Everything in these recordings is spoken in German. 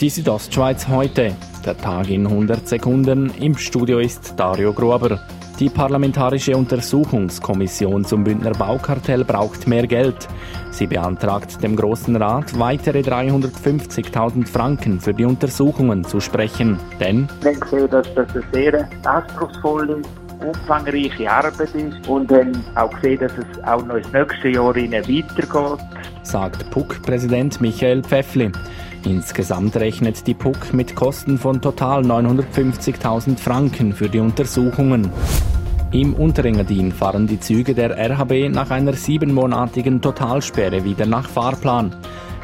Die Südostschweiz heute. Der Tag in 100 Sekunden. Im Studio ist Dario Gruber. Die Parlamentarische Untersuchungskommission zum Bündner Baukartell braucht mehr Geld. Sie beantragt dem Großen Rat, weitere 350.000 Franken für die Untersuchungen zu sprechen. Denn wir sehen, dass das eine sehr anspruchsvolle umfangreiche Arbeit ist und haben auch gesehen, dass es auch noch ins nächste Jahr weitergeht. Sagt PUC-Präsident Michael Pfeffli. Insgesamt rechnet die PUC mit Kosten von total 950.000 Franken für die Untersuchungen. Im Unterengadin fahren die Züge der RHB nach einer siebenmonatigen Totalsperre wieder nach Fahrplan.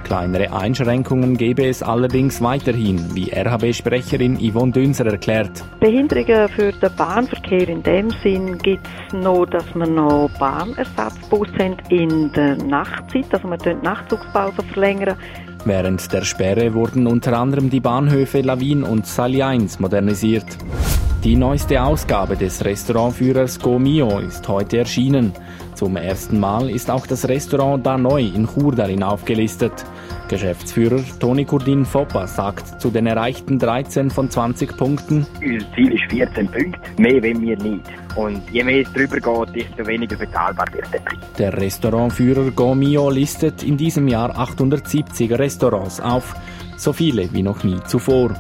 Kleinere Einschränkungen gäbe es allerdings weiterhin, wie RHB-Sprecherin Yvonne Dünser erklärt. Behinderungen für den Bahnverkehr in dem Sinn gibt es noch, dass wir noch Bahnersatzbusse haben in der Nachtzeit, also wir die Nachtzugspause verlängern. Während der Sperre wurden unter anderem die Bahnhöfe Lawin und Sali 1 modernisiert. Die neueste Ausgabe des Restaurantführers Go Mio ist heute erschienen. Zum ersten Mal ist auch das Restaurant Da Neu in Chur darin aufgelistet. Geschäftsführer Toni Kurdin Foppa sagt zu den erreichten 13 von 20 Punkten: Unser Ziel ist 14 Punkte, mehr wollen wir nicht. Und je mehr es drüber geht, desto weniger bezahlbar wird der Preis. Der Restaurantführer Gomio listet in diesem Jahr 870 Restaurants auf, so viele wie noch nie zuvor.